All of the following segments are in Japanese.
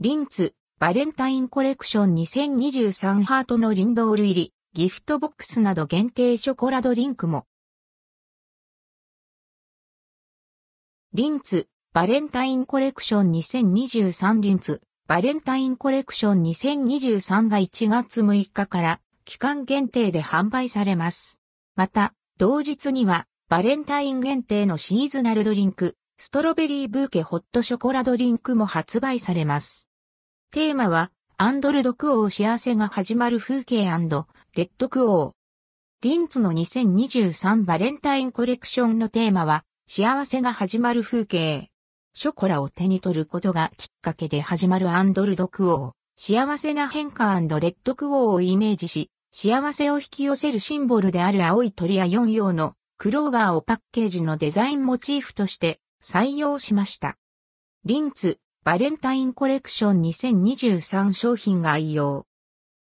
リンツ、バレンタインコレクション2023ハートのリンドール入り、ギフトボックスなど限定ショコラドリンクも。リンツ、バレンタインコレクション2023リンツ、バレンタインコレクション2023が1月6日から期間限定で販売されます。また、同日にはバレンタイン限定のシーズナルドリンク、ストロベリーブーケホットショコラドリンクも発売されます。テーマは、アンドルドクオー幸せが始まる風景レッドクオー。リンツの2023バレンタインコレクションのテーマは、幸せが始まる風景。ショコラを手に取ることがきっかけで始まるアンドルドクオー。幸せな変化レッドクオーをイメージし、幸せを引き寄せるシンボルである青い鳥や4葉のクローバーをパッケージのデザインモチーフとして採用しました。リンツ、バレンタインコレクション2023商品概要。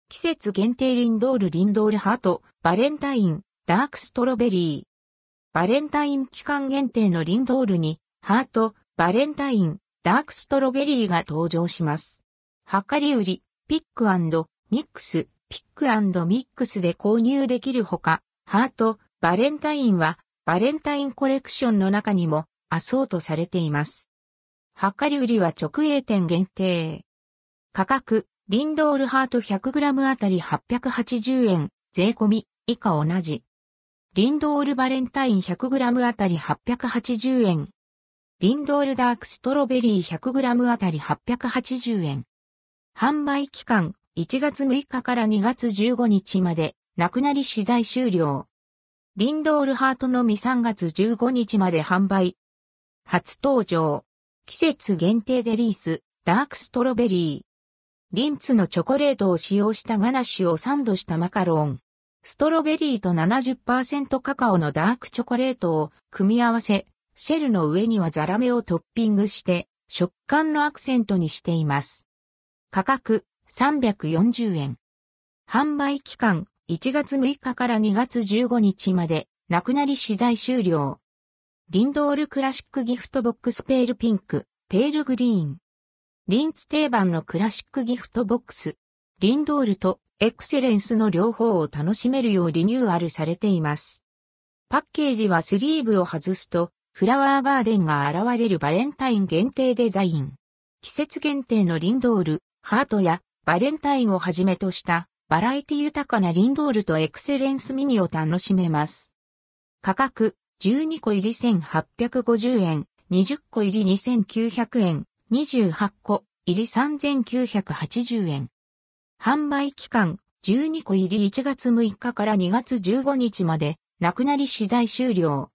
季節限定リンドールリンドールハート、バレンタイン、ダークストロベリー。バレンタイン期間限定のリンドールに、ハート、バレンタイン、ダークストロベリーが登場します。量り売り、ピックミックス、ピックミックスで購入できるほか、ハート、バレンタインは、バレンタインコレクションの中にも、アソートされています。量り売りは直営店限定。価格、リンドールハート 100g あたり880円、税込み、以下同じ。リンドールバレンタイン 100g あたり880円。リンドールダークストロベリー 100g あたり880円。販売期間、1月6日から2月15日まで、なくなり次第終了。リンドールハートのみ3月15日まで販売。初登場。季節限定デリース、ダークストロベリー。リンツのチョコレートを使用したガナッシュをサンドしたマカロン。ストロベリーと70%カカオのダークチョコレートを組み合わせ、シェルの上にはザラメをトッピングして、食感のアクセントにしています。価格340円。販売期間1月6日から2月15日まで、なくなり次第終了。リンドールクラシックギフトボックスペールピンク、ペールグリーン。リンツ定番のクラシックギフトボックス。リンドールとエクセレンスの両方を楽しめるようリニューアルされています。パッケージはスリーブを外すと、フラワーガーデンが現れるバレンタイン限定デザイン。季節限定のリンドール、ハートやバレンタインをはじめとしたバラエティ豊かなリンドールとエクセレンスミニを楽しめます。価格、12個入り1850円、20個入り2900円、28個入り3980円。販売期間、12個入り1月6日から2月15日まで、なくなり次第終了。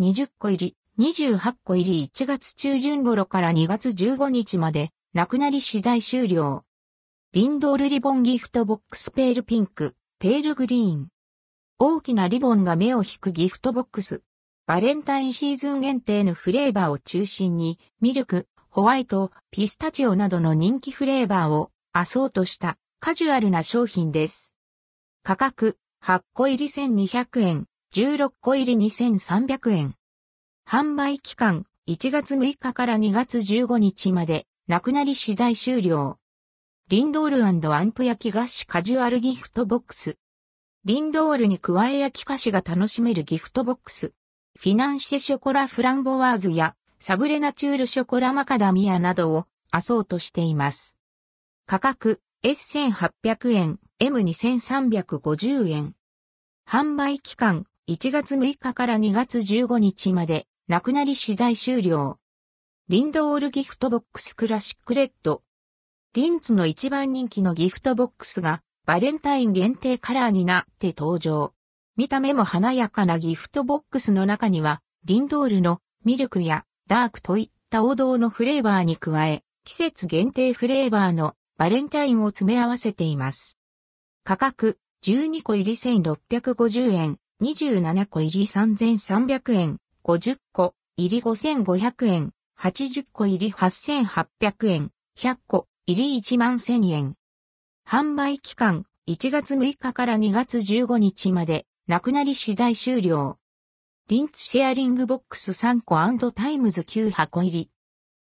20個入り、28個入り1月中旬頃から2月15日まで、なくなり次第終了。リンドールリボンギフトボックスペールピンク、ペールグリーン。大きなリボンが目を引くギフトボックス。バレンタインシーズン限定のフレーバーを中心に、ミルク、ホワイト、ピスタチオなどの人気フレーバーをアソートしたカジュアルな商品です。価格、8個入り1200円、16個入り2300円。販売期間、1月6日から2月15日まで、なくなり次第終了。リンドールアンプ焼き菓子カジュアルギフトボックス。リンドールに加え焼き菓子が楽しめるギフトボックス。フィナンシェショコラフランボワーズやサブレナチュールショコラマカダミアなどをアソートしています。価格 S1800 円、M2350 円。販売期間1月6日から2月15日まで、なくなり次第終了。リンドールギフトボックスクラシックレッドリンツの一番人気のギフトボックスがバレンタイン限定カラーになって登場。見た目も華やかなギフトボックスの中には、リンドールのミルクやダークといった王道のフレーバーに加え、季節限定フレーバーのバレンタインを詰め合わせています。価格、12個入り1650円、27個入り3300円、50個入り5500円、80個入り8800円、100個入り1万1000円。販売期間、1月6日から2月15日まで、なくなり次第終了。リンツシェアリングボックス3個 times 9箱入り。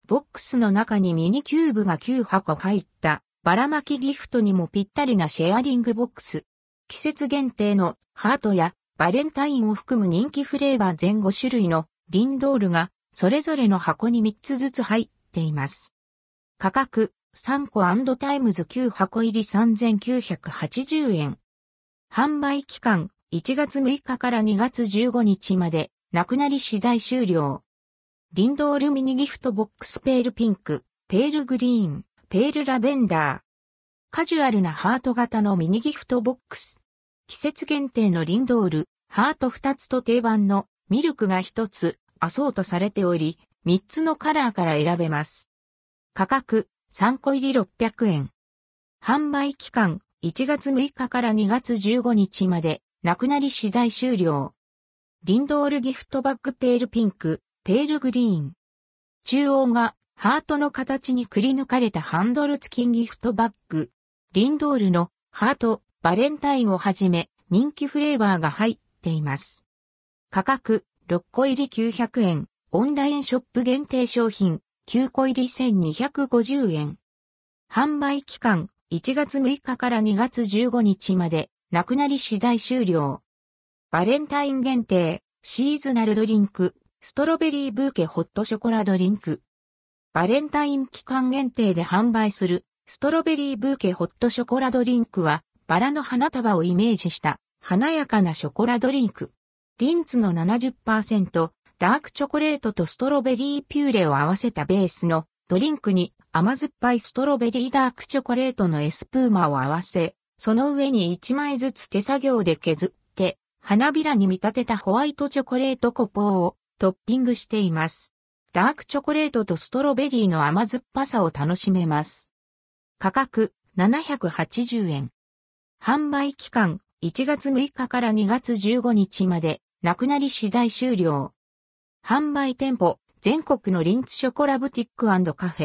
ボックスの中にミニキューブが9箱入ったばらまきギフトにもぴったりなシェアリングボックス。季節限定のハートやバレンタインを含む人気フレーバー全5種類のリンドールがそれぞれの箱に3つずつ入っています。価格3個 times 9箱入り3980円。販売期間1月6日から2月15日までなくなり次第終了。リンドールミニギフトボックスペールピンク、ペールグリーン、ペールラベンダー。カジュアルなハート型のミニギフトボックス。季節限定のリンドール、ハート2つと定番のミルクが1つ、アソートされており、3つのカラーから選べます。価格、3個入り600円。販売期間、1月6日から2月15日まで、なくなり次第終了。リンドールギフトバッグペールピンク、ペールグリーン。中央がハートの形にくり抜かれたハンドル付きギフトバッグ。リンドールのハート、バレンタインをはじめ人気フレーバーが入っています。価格6個入り900円、オンラインショップ限定商品9個入り1250円。販売期間1月6日から2月15日まで、なくなり次第終了。バレンタイン限定、シーズナルドリンク、ストロベリーブーケホットショコラドリンク。バレンタイン期間限定で販売するストロベリーブーケホットショコラドリンクはバラの花束をイメージした華やかなショコラドリンク。リンツの70%、ダークチョコレートとストロベリーピューレを合わせたベースのドリンクに甘酸っぱいストロベリーダークチョコレートのエスプーマを合わせ、その上に1枚ずつ手作業で削って、花びらに見立てたホワイトチョコレートコポーをトッピングしています。ダークチョコレートとストロベリーの甘酸っぱさを楽しめます。価格780円。販売期間1月6日から2月15日まで、なくなり次第終了。販売店舗、全国のリンツショコラブティックカフェ。